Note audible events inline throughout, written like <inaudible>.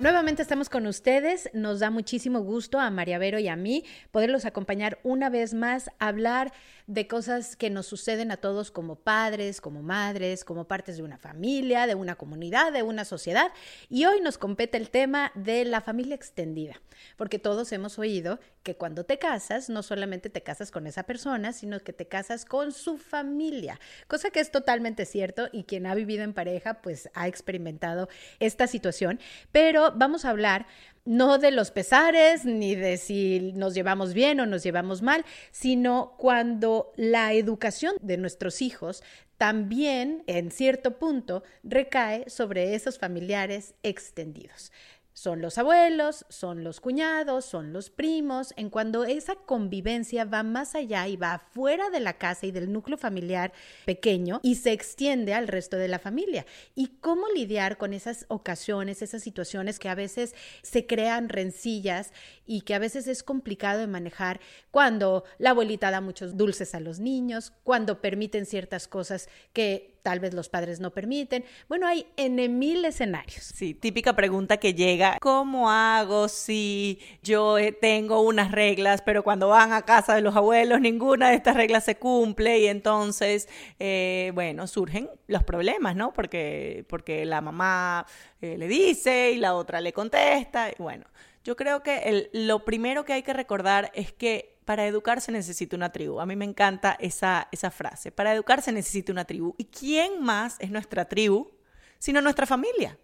Nuevamente estamos con ustedes. Nos da muchísimo gusto a María Vero y a mí poderlos acompañar una vez más a hablar de cosas que nos suceden a todos como padres, como madres, como partes de una familia, de una comunidad, de una sociedad. Y hoy nos compete el tema de la familia extendida, porque todos hemos oído que cuando te casas, no solamente te casas con esa persona, sino que te casas con su familia, cosa que es totalmente cierto y quien ha vivido en pareja, pues ha experimentado esta situación. Pero vamos a hablar no de los pesares, ni de si nos llevamos bien o nos llevamos mal, sino cuando la educación de nuestros hijos también, en cierto punto, recae sobre esos familiares extendidos. Son los abuelos, son los cuñados, son los primos, en cuando esa convivencia va más allá y va fuera de la casa y del núcleo familiar pequeño y se extiende al resto de la familia. Y cómo lidiar con esas ocasiones, esas situaciones que a veces se crean rencillas y que a veces es complicado de manejar cuando la abuelita da muchos dulces a los niños, cuando permiten ciertas cosas que tal vez los padres no permiten. Bueno, hay en mil escenarios. Sí, típica pregunta que llega, ¿cómo hago si yo eh, tengo unas reglas, pero cuando van a casa de los abuelos ninguna de estas reglas se cumple y entonces, eh, bueno, surgen los problemas, ¿no? Porque, porque la mamá eh, le dice y la otra le contesta, y bueno. Yo creo que lo primero que hay que recordar es que para educar se necesita una tribu. A mí me encanta esa, esa frase. Para educar se necesita una tribu. ¿Y quién más es nuestra tribu sino nuestra familia?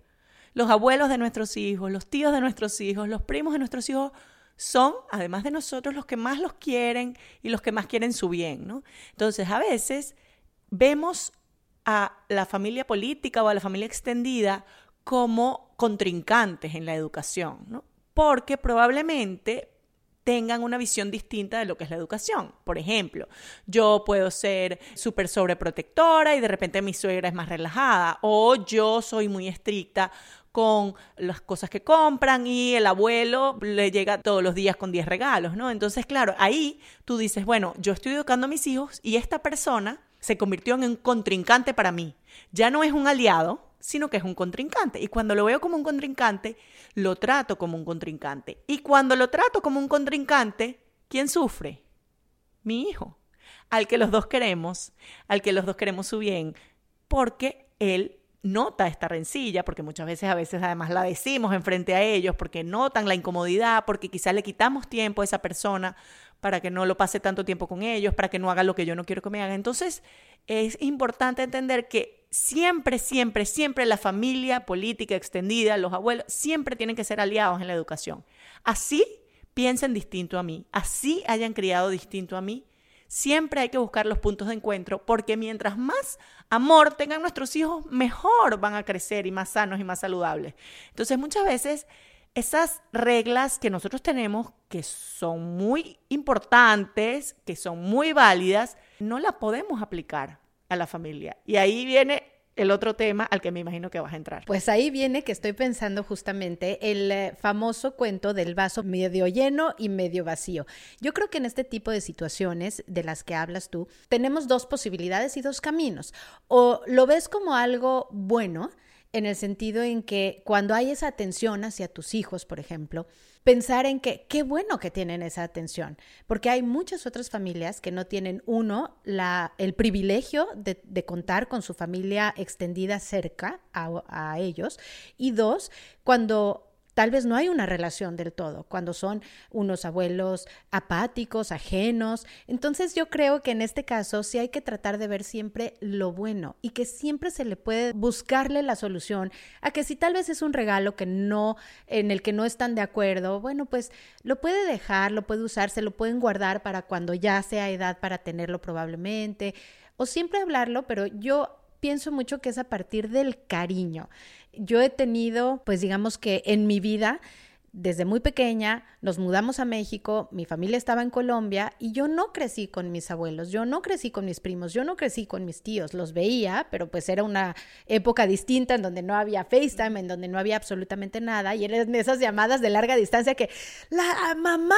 Los abuelos de nuestros hijos, los tíos de nuestros hijos, los primos de nuestros hijos son, además de nosotros, los que más los quieren y los que más quieren su bien, ¿no? Entonces, a veces vemos a la familia política o a la familia extendida como contrincantes en la educación, ¿no? Porque probablemente tengan una visión distinta de lo que es la educación. Por ejemplo, yo puedo ser súper sobreprotectora y de repente mi suegra es más relajada, o yo soy muy estricta con las cosas que compran y el abuelo le llega todos los días con 10 regalos, ¿no? Entonces, claro, ahí tú dices, bueno, yo estoy educando a mis hijos y esta persona se convirtió en un contrincante para mí. Ya no es un aliado, sino que es un contrincante. Y cuando lo veo como un contrincante, lo trato como un contrincante. Y cuando lo trato como un contrincante, ¿quién sufre? Mi hijo, al que los dos queremos, al que los dos queremos su bien, porque él nota esta rencilla, porque muchas veces a veces además la decimos enfrente a ellos, porque notan la incomodidad, porque quizás le quitamos tiempo a esa persona para que no lo pase tanto tiempo con ellos, para que no haga lo que yo no quiero que me haga. Entonces, es importante entender que siempre, siempre, siempre la familia política extendida, los abuelos, siempre tienen que ser aliados en la educación. Así piensen distinto a mí, así hayan criado distinto a mí. Siempre hay que buscar los puntos de encuentro porque mientras más amor tengan nuestros hijos, mejor van a crecer y más sanos y más saludables. Entonces muchas veces esas reglas que nosotros tenemos, que son muy importantes, que son muy válidas, no las podemos aplicar a la familia. Y ahí viene el otro tema al que me imagino que vas a entrar. Pues ahí viene que estoy pensando justamente el eh, famoso cuento del vaso medio lleno y medio vacío. Yo creo que en este tipo de situaciones de las que hablas tú, tenemos dos posibilidades y dos caminos. O lo ves como algo bueno, en el sentido en que cuando hay esa atención hacia tus hijos, por ejemplo, pensar en que qué bueno que tienen esa atención, porque hay muchas otras familias que no tienen, uno, la, el privilegio de, contar con su familia extendida cerca a ellos, y dos, cuando Tal vez no hay una relación del todo cuando son unos abuelos apáticos, ajenos. Entonces yo creo que en este caso sí hay que tratar de ver siempre lo bueno y que siempre se le puede buscarle la solución a que si tal vez es un regalo que no en el que no están de acuerdo, bueno, pues lo puede dejar, lo puede usar, se lo pueden guardar para cuando ya sea edad para tenerlo probablemente o siempre hablarlo, pero yo pienso mucho que es a partir del cariño. Yo he tenido, pues digamos que en mi vida, desde muy pequeña nos mudamos a México, mi familia estaba en Colombia y yo no crecí con mis abuelos, yo no crecí con mis primos, yo no crecí con mis tíos, los veía, pero pues era una época distinta en donde no había FaceTime, en donde no había absolutamente nada y eran esas llamadas de larga distancia que la mamá,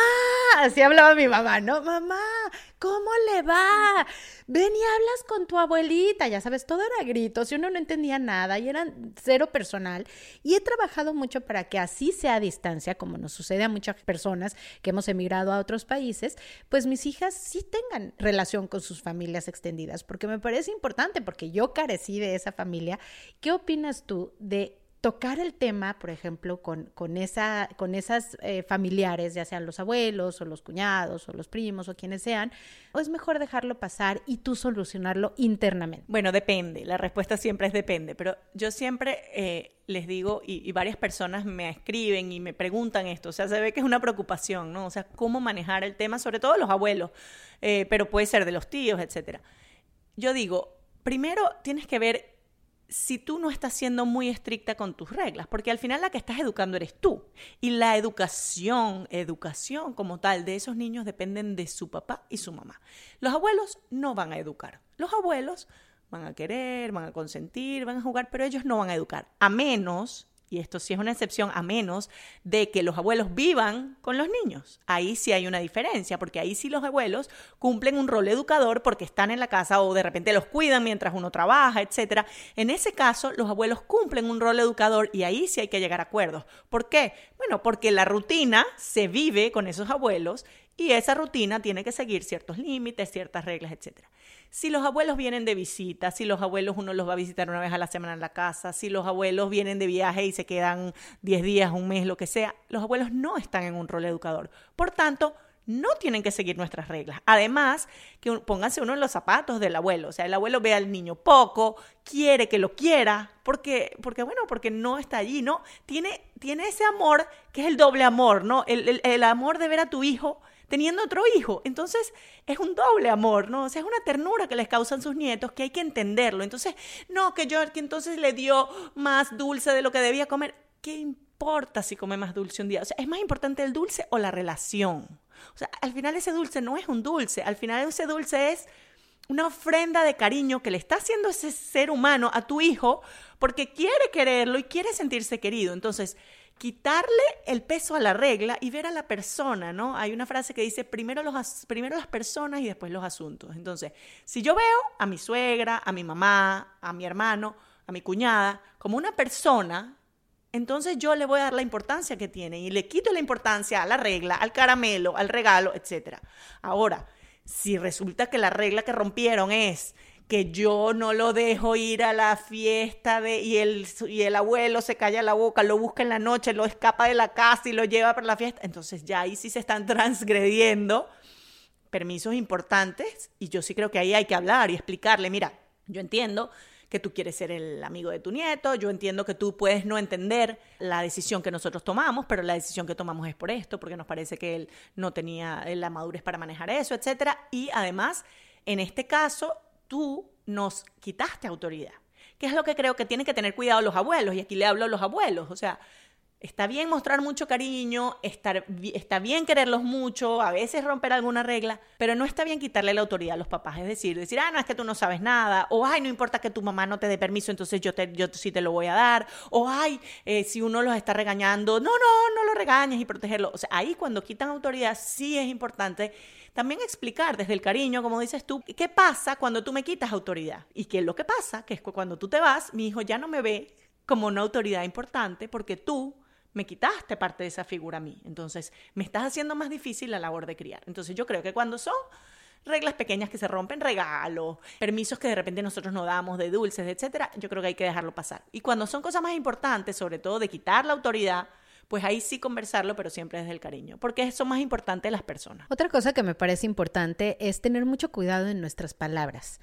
así hablaba mi mamá, ¿no? Mamá, ¿cómo le va? Ven y hablas con tu abuelita, ya sabes, todo era gritos y uno no entendía nada y eran cero personal. Y he trabajado mucho para que así sea a como nos sucede a muchas personas que hemos emigrado a otros países, pues mis hijas sí tengan relación con sus familias extendidas, porque me parece importante, porque yo carecí de esa familia. ¿Qué opinas tú de tocar el tema, por ejemplo, con, con, esa, con esas eh, familiares, ya sean los abuelos o los cuñados o los primos o quienes sean, o es mejor dejarlo pasar y tú solucionarlo internamente? Bueno, depende, la respuesta siempre es depende, pero yo siempre eh, les digo, y, varias personas me escriben y me preguntan esto, o sea, se ve que es una preocupación, ¿no? O sea, cómo manejar el tema, sobre todo los abuelos, eh, pero puede ser de los tíos, etcétera. Yo digo, primero tienes que ver si tú no estás siendo muy estricta con tus reglas, porque al final la que estás educando eres tú. Y la educación, educación como tal de esos niños dependen de su papá y su mamá. Los abuelos no van a educar. Los abuelos van a querer, van a consentir, van a jugar, pero ellos no van a educar. A menos y esto sí es una excepción a menos de que los abuelos vivan con los niños. Ahí sí hay una diferencia, porque ahí sí los abuelos cumplen un rol educador porque están en la casa o de repente los cuidan mientras uno trabaja, etc. En ese caso, los abuelos cumplen un rol educador y ahí sí hay que llegar a acuerdos. ¿Por qué? Bueno, porque la rutina se vive con esos abuelos y esa rutina tiene que seguir ciertos límites, ciertas reglas, etcétera. Si los abuelos vienen de visita, si los abuelos uno los va a visitar una vez a la semana en la casa, si los abuelos vienen de viaje y se quedan 10 días, un mes, lo que sea, los abuelos no están en un rol educador. Por tanto, no tienen que seguir nuestras reglas. Además, que pónganse uno en los zapatos del abuelo. O sea, el abuelo ve al niño poco, quiere que lo quiera, porque, porque bueno, porque no está allí, ¿no? Tiene, tiene ese amor que es el doble amor, ¿no? El, el amor de ver a tu hijo teniendo otro hijo. Entonces es un doble amor, ¿no? O sea, es una ternura que les causan sus nietos que hay que entenderlo. Entonces, no, que que entonces le dio más dulce de lo que debía comer. ¿Qué importa si come más dulce un día? O sea, es más importante el dulce o la relación. O sea, al final ese dulce no es un dulce, al final ese dulce es una ofrenda de cariño que le está haciendo ese ser humano a tu hijo porque quiere quererlo y quiere sentirse querido. Entonces, quitarle el peso a la regla y ver a la persona, ¿no? Hay una frase que dice primero, los, primero las personas y después los asuntos. Entonces, si yo veo a mi suegra, a mi mamá, a mi hermano, a mi cuñada, como una persona, entonces yo le voy a dar la importancia que tiene y le quito la importancia a la regla, al caramelo, al regalo, etc. Ahora, si resulta que la regla que rompieron es que yo no lo dejo ir a la fiesta de, y, el, y el abuelo se calla la boca, lo busca en la noche, lo escapa de la casa y lo lleva para la fiesta. Entonces ya ahí sí se están <laughs> transgrediendo permisos importantes y yo sí creo que ahí hay que hablar y explicarle, mira, yo entiendo que tú quieres ser el amigo de tu nieto, yo entiendo que tú puedes no entender la decisión que nosotros tomamos, pero la decisión que tomamos es por esto, porque nos parece que él no tenía la madurez para manejar eso, etcétera, y además, en este caso, tú nos quitaste autoridad. ¿Qué es lo que creo que tienen que tener cuidado los abuelos? Y aquí le hablo a los abuelos. O sea, está bien mostrar mucho cariño, está, está bien quererlos mucho, a veces romper alguna regla, pero no está bien quitarle la autoridad a los papás. Es decir, decir, ah, no, es que tú no sabes nada, o ay, no importa que tu mamá no te dé permiso, entonces yo, te, yo sí te lo voy a dar, o ay, eh, si uno los está regañando, no, no, no lo regañes y protegerlo. O sea, ahí cuando quitan autoridad sí es importante también explicar desde el cariño, como dices tú, qué pasa cuando tú me quitas autoridad. Y qué es lo que pasa, que es cuando tú te vas, mi hijo ya no me ve como una autoridad importante porque tú me quitaste parte de esa figura a mí. Entonces, me estás haciendo más difícil la labor de criar. Entonces, yo creo que cuando son reglas pequeñas que se rompen, regalos, permisos que de repente nosotros no damos de dulces, etcétera, yo creo que hay que dejarlo pasar. Y cuando son cosas más importantes, sobre todo de quitar la autoridad, pues ahí sí conversarlo, pero siempre desde el cariño, porque eso más importante las personas. Otra cosa que me parece importante es tener mucho cuidado en nuestras palabras,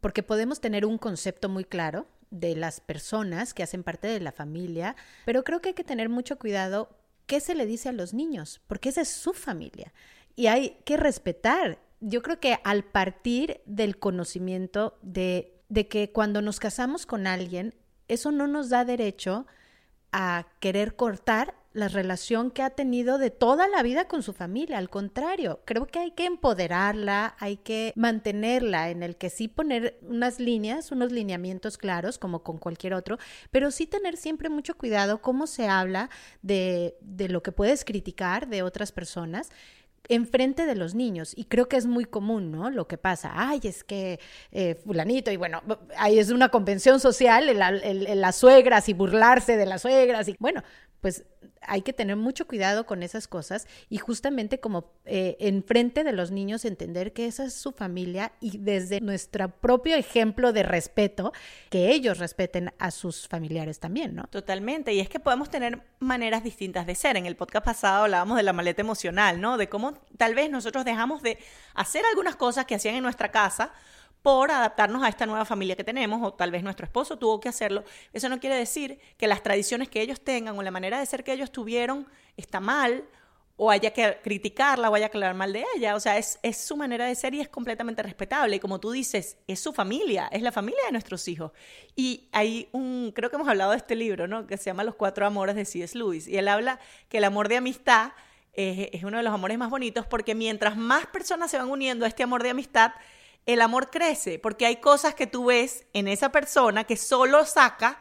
porque podemos tener un concepto muy claro de las personas que hacen parte de la familia, pero creo que hay que tener mucho cuidado qué se le dice a los niños, porque esa es su familia y hay que respetar. Yo creo que al partir del conocimiento de, de que cuando nos casamos con alguien, eso no nos da derecho a querer cortar la relación que ha tenido de toda la vida con su familia. Al contrario, creo que hay que empoderarla, hay que mantenerla en el que sí poner unas líneas, unos lineamientos claros, como con cualquier otro, pero sí tener siempre mucho cuidado cómo se habla de, de lo que puedes criticar de otras personas enfrente de los niños. Y creo que es muy común, ¿no? Lo que pasa, ay, es que eh, fulanito, y bueno, ahí es una convención social, las suegras y burlarse de las suegras, y bueno, pues hay que tener mucho cuidado con esas cosas y justamente como eh, enfrente de los niños entender que esa es su familia y desde nuestro propio ejemplo de respeto, que ellos respeten a sus familiares también, ¿no? Totalmente, y es que podemos tener maneras distintas de ser. En el podcast pasado hablábamos de la maleta emocional, ¿no? De cómo tal vez nosotros dejamos de hacer algunas cosas que hacían en nuestra casa por adaptarnos a esta nueva familia que tenemos, o tal vez nuestro esposo tuvo que hacerlo. Eso no quiere decir que las tradiciones que ellos tengan o la manera de ser que ellos tuvieron está mal o haya que criticarla o haya que hablar mal de ella. O sea, es, es, su manera de ser y es completamente respetable. Y como tú dices, es su familia, es la familia de nuestros hijos. Y hay un, creo que hemos hablado de este libro, ¿no? Que se llama Los Cuatro Amores de C.S. Lewis. Y él habla que el amor de amistad es, es uno de los amores más bonitos porque mientras más personas se van uniendo a este amor de amistad, el amor crece, porque hay cosas que tú ves en esa persona que solo saca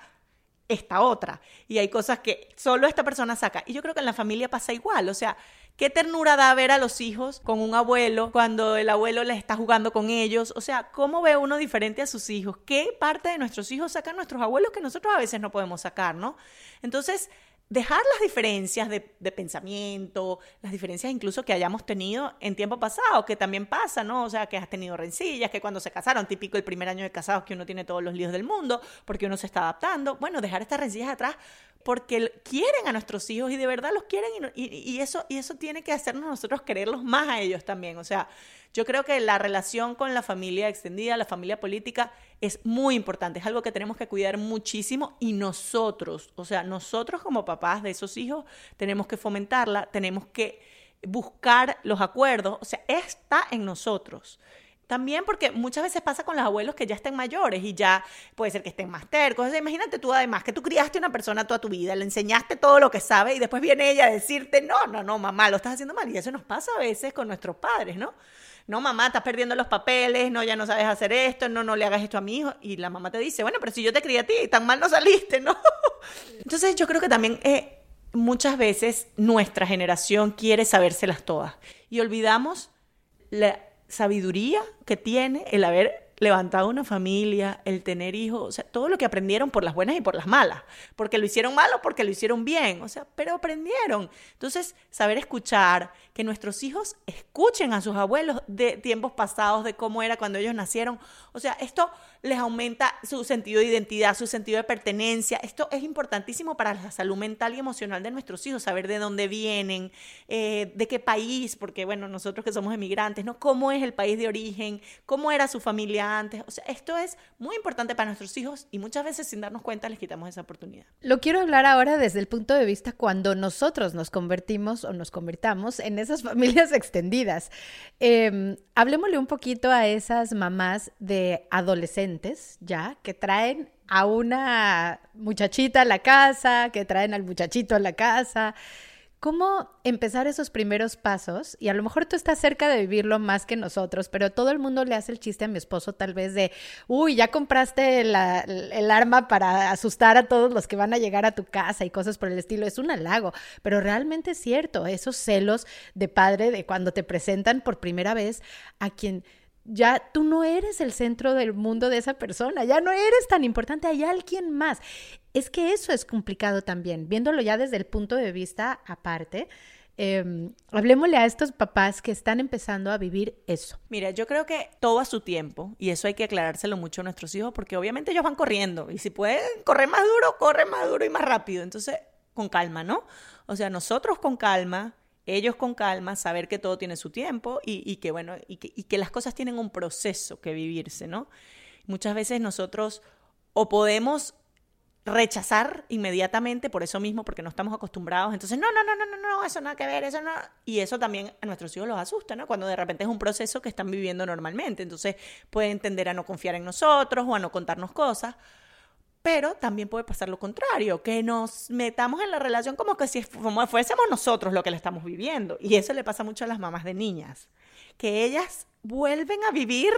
esta otra, y hay cosas que solo esta persona saca. Y yo creo que en la familia pasa igual, o sea, qué ternura da ver a los hijos con un abuelo cuando el abuelo les está jugando con ellos, o sea, cómo ve uno diferente a sus hijos, qué parte de nuestros hijos sacan nuestros abuelos que nosotros a veces no podemos sacar, ¿no? Entonces, dejar las diferencias de, pensamiento, las diferencias incluso que hayamos tenido en tiempo pasado, que también pasa, ¿no? O sea, que has tenido rencillas, que cuando se casaron, típico el primer año de casados, que uno tiene todos los líos del mundo, porque uno se está adaptando. Bueno, dejar estas rencillas atrás porque quieren a nuestros hijos y de verdad los quieren y, eso, y eso tiene que hacernos nosotros quererlos más a ellos también. O sea, yo creo que la relación con la familia extendida, la familia política, es muy importante, es algo que tenemos que cuidar muchísimo y nosotros, o sea, nosotros como papás de esos hijos, tenemos que fomentarla, tenemos que buscar los acuerdos, o sea, está en nosotros. También porque muchas veces pasa con los abuelos que ya estén mayores y ya puede ser que estén más tercos. imagínate tú además que tú criaste a una persona toda tu vida, le enseñaste todo lo que sabe y después viene ella a decirte, no, no, no, mamá, lo estás haciendo mal. Y eso nos pasa a veces con nuestros padres, ¿no? No, mamá, estás perdiendo los papeles, no, ya no sabes hacer esto, no, no le hagas esto a mi hijo. Y la mamá te dice, bueno, pero si yo te crié a ti, tan mal no saliste, ¿no? <laughs> Entonces yo creo que también eh, muchas veces nuestra generación quiere sabérselas todas y olvidamos la sabiduría que tiene el haber levantado una familia, el tener hijos, o sea, todo lo que aprendieron por las buenas y por las malas, porque lo hicieron mal o porque lo hicieron bien, o sea, pero aprendieron. Entonces, saber escuchar, que nuestros hijos escuchen a sus abuelos de tiempos pasados, de cómo era cuando ellos nacieron, o sea, esto les aumenta su sentido de identidad, su sentido de pertenencia. Esto es importantísimo para la salud mental y emocional de nuestros hijos, saber de dónde vienen, eh, de qué país, porque bueno, nosotros que somos emigrantes, ¿no? ¿Cómo es el país de origen? ¿Cómo era su familia antes? O sea, esto es muy importante para nuestros hijos y muchas veces sin darnos cuenta les quitamos esa oportunidad. Lo quiero hablar ahora desde el punto de vista cuando nosotros nos convertimos o nos convertamos en esas <laughs> familias extendidas. Eh, hablemosle un poquito a esas mamás de adolescentes ya que traen a una muchachita a la casa, que traen al muchachito a la casa. ¿Cómo empezar esos primeros pasos? Y a lo mejor tú estás cerca de vivirlo más que nosotros, pero todo el mundo le hace el chiste a mi esposo tal vez de, uy, ya compraste el arma para asustar a todos los que van a llegar a tu casa y cosas por el estilo. Es un halago, pero realmente es cierto, esos celos de padre de cuando te presentan por primera vez a quien ya tú no eres el centro del mundo de esa persona, ya no eres tan importante, hay alguien más. Es que eso es complicado también, viéndolo ya desde el punto de vista aparte. Eh, hablemosle a estos papás que están empezando a vivir eso. Mira, yo creo que todo a su tiempo, y eso hay que aclarárselo mucho a nuestros hijos, porque obviamente ellos van corriendo, y si pueden correr más duro, corren más duro y más rápido. Entonces, con calma, ¿no? O sea, nosotros con calma, ellos con calma, saber que todo tiene su tiempo y, que, bueno, y que, las cosas tienen un proceso que vivirse, ¿no? Muchas veces nosotros o podemos rechazar inmediatamente por eso mismo, porque no estamos acostumbrados. Entonces, no, no, no, no, no, no, eso nada que ver, eso no. Y eso también a nuestros hijos los asusta, ¿no? Cuando de repente es un proceso que están viviendo normalmente. Entonces, pueden tender a no confiar en nosotros o a no contarnos cosas. Pero también puede pasar lo contrario, que nos metamos en la relación como que si fuésemos nosotros lo que le estamos viviendo. Y eso le pasa mucho a las mamás de niñas, que ellas vuelven a vivir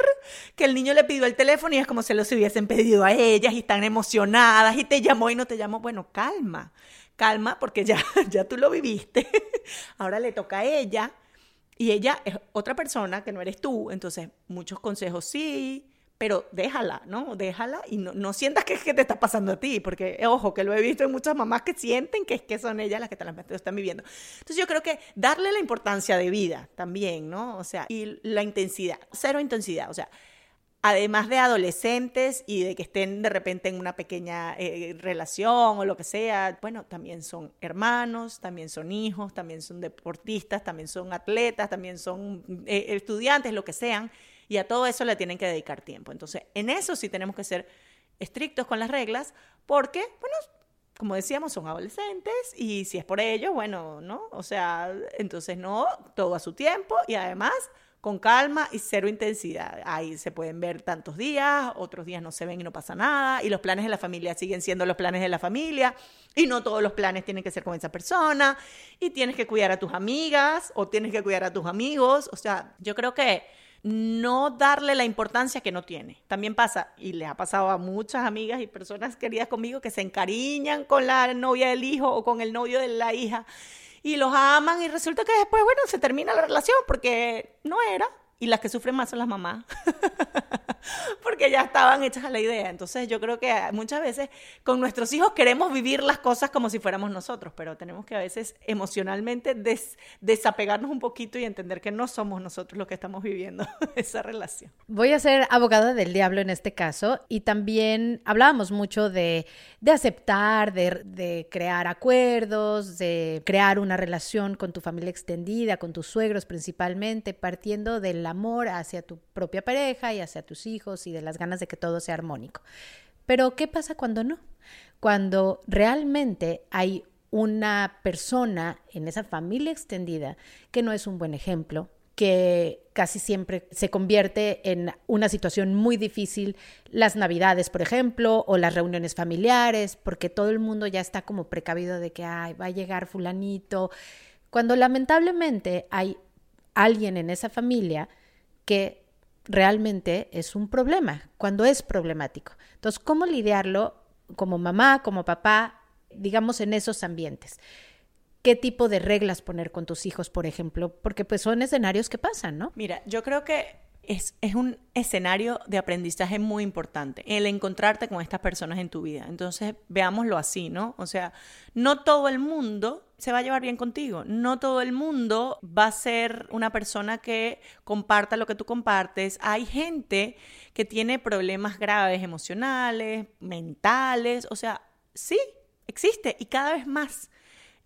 que el niño le pidió el teléfono y es como si los hubiesen pedido a ellas y están emocionadas y te llamó y no te llamó. Bueno, calma, calma porque ya, <laughs> ya tú lo viviste. <laughs> Ahora le toca a ella Y ella es otra persona que no eres tú, entonces muchos consejos sí, pero déjala, ¿no? Déjala y no, no sientas que es que te está pasando a ti, porque, ojo, que lo he visto en muchas mamás que sienten que es que son ellas las que te las están viviendo. Entonces yo creo que darle la importancia de vida también, ¿no? O sea, y la intensidad, cero intensidad, o sea, además de adolescentes y de que estén de repente en una pequeña eh, relación o lo que sea, bueno, también son hermanos, también son hijos, también son deportistas, también son atletas, también son eh, estudiantes, lo que sean y a todo eso le tienen que dedicar tiempo. Entonces, en eso sí tenemos que ser estrictos con las reglas porque, bueno, como decíamos, son adolescentes y si es por ellos, bueno, ¿no? O sea, entonces no, todo a su tiempo y además con calma y cero intensidad. Ahí se pueden ver tantos días, otros días no se ven y no pasa nada, y los planes de la familia siguen siendo los planes de la familia, y no todos los planes tienen que ser con esa persona, y tienes que cuidar a tus amigas o tienes que cuidar a tus amigos, o sea, yo creo que no darle la importancia que no tiene. También pasa, y le ha pasado a muchas amigas y personas queridas conmigo que se encariñan con la novia del hijo o con el novio de la hija y los aman y resulta que después, bueno, se termina la relación porque no era. Y las que sufren más son las mamás. <laughs> <laughs> porque ya estaban hechas a la idea. Entonces yo creo que muchas veces con nuestros hijos queremos vivir las cosas como si fuéramos nosotros, pero tenemos que a veces emocionalmente desapegarnos un poquito y entender que no somos nosotros los que estamos viviendo <laughs> esa relación. Voy a ser abogada del diablo en este caso y también hablábamos mucho de, de aceptar, de, de crear acuerdos, de crear una relación con tu familia extendida, con tus suegros principalmente, partiendo del amor hacia tu propia pareja y hacia tus hijos hijos y de las ganas de que todo sea armónico. Pero ¿qué pasa cuando no? Cuando realmente hay una persona en esa familia extendida que no es un buen ejemplo, que casi siempre se convierte en una situación muy difícil, las navidades, por ejemplo, o las reuniones familiares, porque todo el mundo ya está como precavido de que va a llegar fulanito, cuando lamentablemente hay alguien en esa familia que realmente es un problema, cuando es problemático. Entonces, ¿cómo lidiarlo como mamá, como papá, digamos, en esos ambientes? ¿Qué tipo de reglas poner con tus hijos, por ejemplo? Porque pues son escenarios que pasan, ¿no? Mira, yo creo que es, un escenario de aprendizaje muy importante, el encontrarte con estas personas en tu vida. Entonces, veámoslo así, ¿no? O sea, no todo el mundo se va a llevar bien contigo, no todo el mundo va a ser una persona que comparta lo que tú compartes. Hay gente que tiene problemas graves emocionales, mentales, o sea, sí, existe y cada vez más.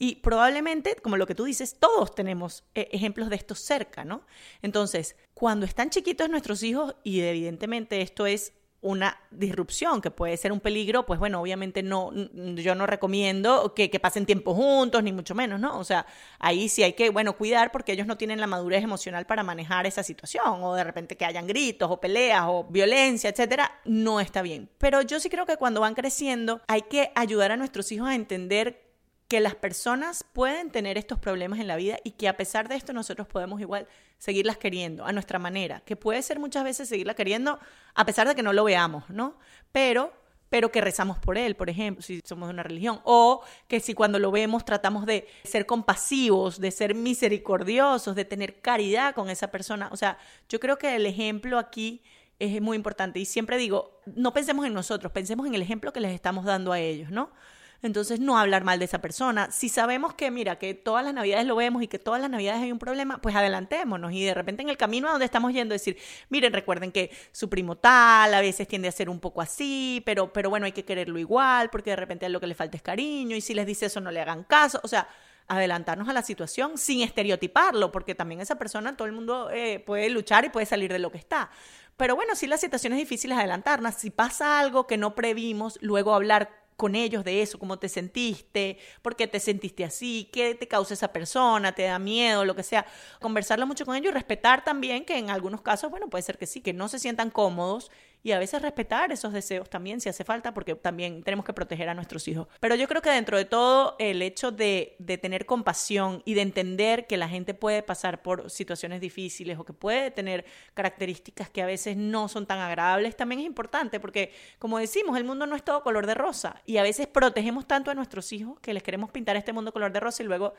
Y probablemente, como lo que tú dices, todos tenemos eh, ejemplos de esto cerca, ¿no? Entonces, cuando están chiquitos nuestros hijos, y evidentemente esto es una disrupción que puede ser un peligro, pues bueno, obviamente no, yo no recomiendo que, que, pasen tiempo juntos, ni mucho menos, ¿no? O sea, ahí sí hay que, bueno, cuidar porque ellos no tienen la madurez emocional para manejar esa situación, o de repente que hayan gritos, o peleas, o violencia, etcétera, no está bien. Pero yo sí creo que cuando van creciendo hay que ayudar a nuestros hijos a entender que las personas pueden tener estos problemas en la vida y que a pesar de esto nosotros podemos igual seguirlas queriendo a nuestra manera, que puede ser muchas veces seguirla queriendo a pesar de que no lo veamos, ¿no? Pero pero que rezamos por él, por ejemplo, si somos de una religión, o que si cuando lo vemos tratamos de ser compasivos, de ser misericordiosos, de tener caridad con esa persona. O sea, yo creo que el ejemplo aquí es muy importante y siempre digo, no pensemos en nosotros, pensemos en el ejemplo que les estamos dando a ellos, ¿no? Entonces, no hablar mal de esa persona. Si sabemos que, mira, que todas las navidades lo vemos y que todas las navidades hay un problema, pues adelantémonos y de repente en el camino a donde estamos yendo decir, miren, recuerden que su primo tal a veces tiende a ser un poco así, pero, pero bueno, hay que quererlo igual porque de repente lo que le falta es cariño y si les dice eso no le hagan caso. O sea, adelantarnos a la situación sin estereotiparlo, porque también esa persona, todo el mundo eh, puede luchar y puede salir de lo que está. Pero bueno, si la situación es difícil, adelantarnos. Si pasa algo que no previmos, luego hablar con ellos de eso, cómo te sentiste, por qué te sentiste así, qué te causa esa persona, te da miedo, lo que sea. Conversarlo mucho con ellos y respetar también que en algunos casos, bueno, puede ser que sí, que no se sientan cómodos y a veces respetar esos deseos también si hace falta, porque también tenemos que proteger a nuestros hijos. Pero yo creo que dentro de todo el hecho de, de tener compasión y de entender que la gente puede pasar por situaciones difíciles o que puede tener características que a veces no son tan agradables, también es importante, porque como decimos, el mundo no es todo color de rosa y a veces protegemos tanto a nuestros hijos que les queremos pintar este mundo color de rosa y luego,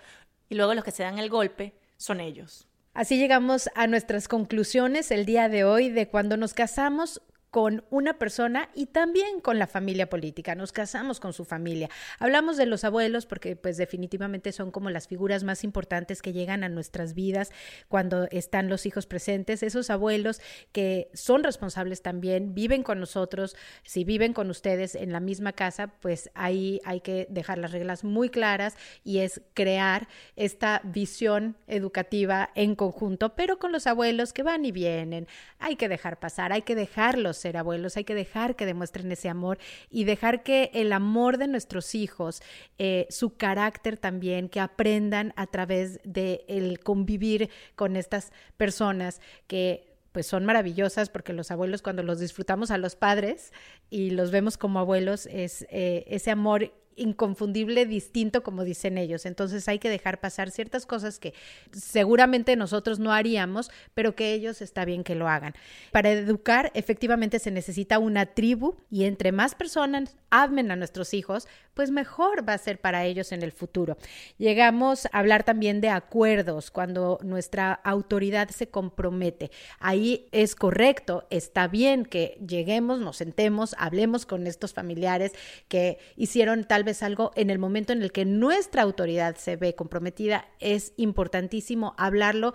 y luego los que se dan el golpe son ellos Así llegamos a nuestras conclusiones el día de hoy de cuando nos casamos con una persona y también con la familia política. Nos casamos con su familia. Hablamos de los abuelos porque pues definitivamente son como las figuras más importantes que llegan a nuestras vidas cuando están los hijos presentes. Esos abuelos que son responsables también, viven con nosotros. Si viven con ustedes en la misma casa, pues ahí hay que dejar las reglas muy claras y es crear esta visión educativa en conjunto, pero con los abuelos que van y vienen. Hay que dejar pasar, hay que dejarlos ser abuelos, hay que dejar que demuestren ese amor y dejar que el amor de nuestros hijos, eh, su carácter también, que aprendan a través de el convivir con estas personas que pues son maravillosas porque los abuelos cuando los disfrutamos a los padres y los vemos como abuelos es eh, ese amor inconfundible, distinto, como dicen ellos. Entonces hay que dejar pasar ciertas cosas que seguramente nosotros no haríamos, pero que ellos está bien que lo hagan. Para educar, efectivamente se necesita una tribu y entre más personas amen a nuestros hijos, pues mejor va a ser para ellos en el futuro. Llegamos a hablar también de acuerdos cuando nuestra autoridad se compromete. Ahí es correcto, está bien que lleguemos, nos sentemos, hablemos con estos familiares que hicieron tal vez algo en el momento en el que nuestra autoridad se ve comprometida. Es importantísimo hablarlo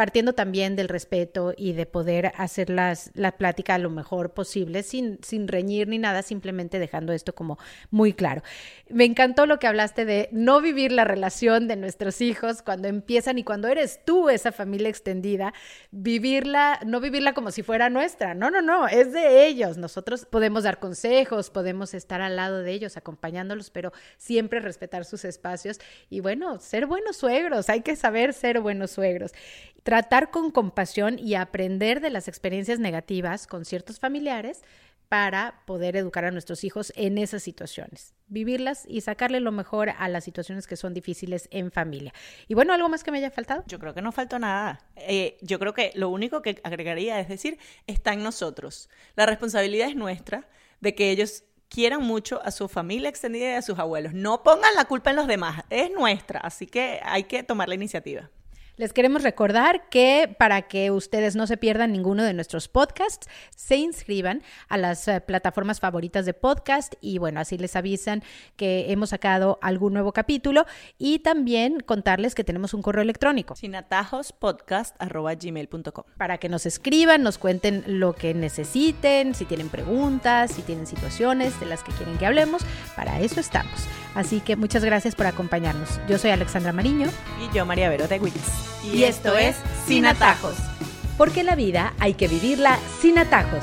partiendo también del respeto y de poder hacer las, la plática lo mejor posible, sin, sin reñir ni nada, simplemente dejando esto como muy claro. Me encantó lo que hablaste de no vivir la relación de nuestros hijos cuando empiezan y cuando eres tú esa familia extendida, vivirla, no vivirla como si fuera nuestra, no, no, no, es de ellos. Nosotros podemos dar consejos, podemos estar al lado de ellos, acompañándolos, pero siempre respetar sus espacios y bueno, ser buenos suegros, hay que saber ser buenos suegros tratar con compasión y aprender de las experiencias negativas con ciertos familiares para poder educar a nuestros hijos en esas situaciones, vivirlas y sacarle lo mejor a las situaciones que son difíciles en familia. Y bueno, ¿algo más que me haya faltado? Yo creo que no faltó nada. Eh, yo creo que lo único que agregaría es decir, está en nosotros. La responsabilidad es nuestra de que ellos quieran mucho a su familia extendida y a sus abuelos. No pongan la culpa en los demás, es nuestra, así que hay que tomar la iniciativa. Les queremos recordar que para que ustedes no se pierdan ninguno de nuestros podcasts, se inscriban a las eh, plataformas favoritas de podcast y bueno, así les avisan que hemos sacado algún nuevo capítulo y también contarles que tenemos un correo electrónico. Sin atajos. Para que nos escriban, nos cuenten lo que necesiten, si tienen preguntas, si tienen situaciones de las que quieren que hablemos, para eso estamos. Así que muchas gracias por acompañarnos. Yo soy Alexandra Mariño y yo María Vero de. Y esto es Sin Atajos. Porque la vida hay que vivirla sin atajos.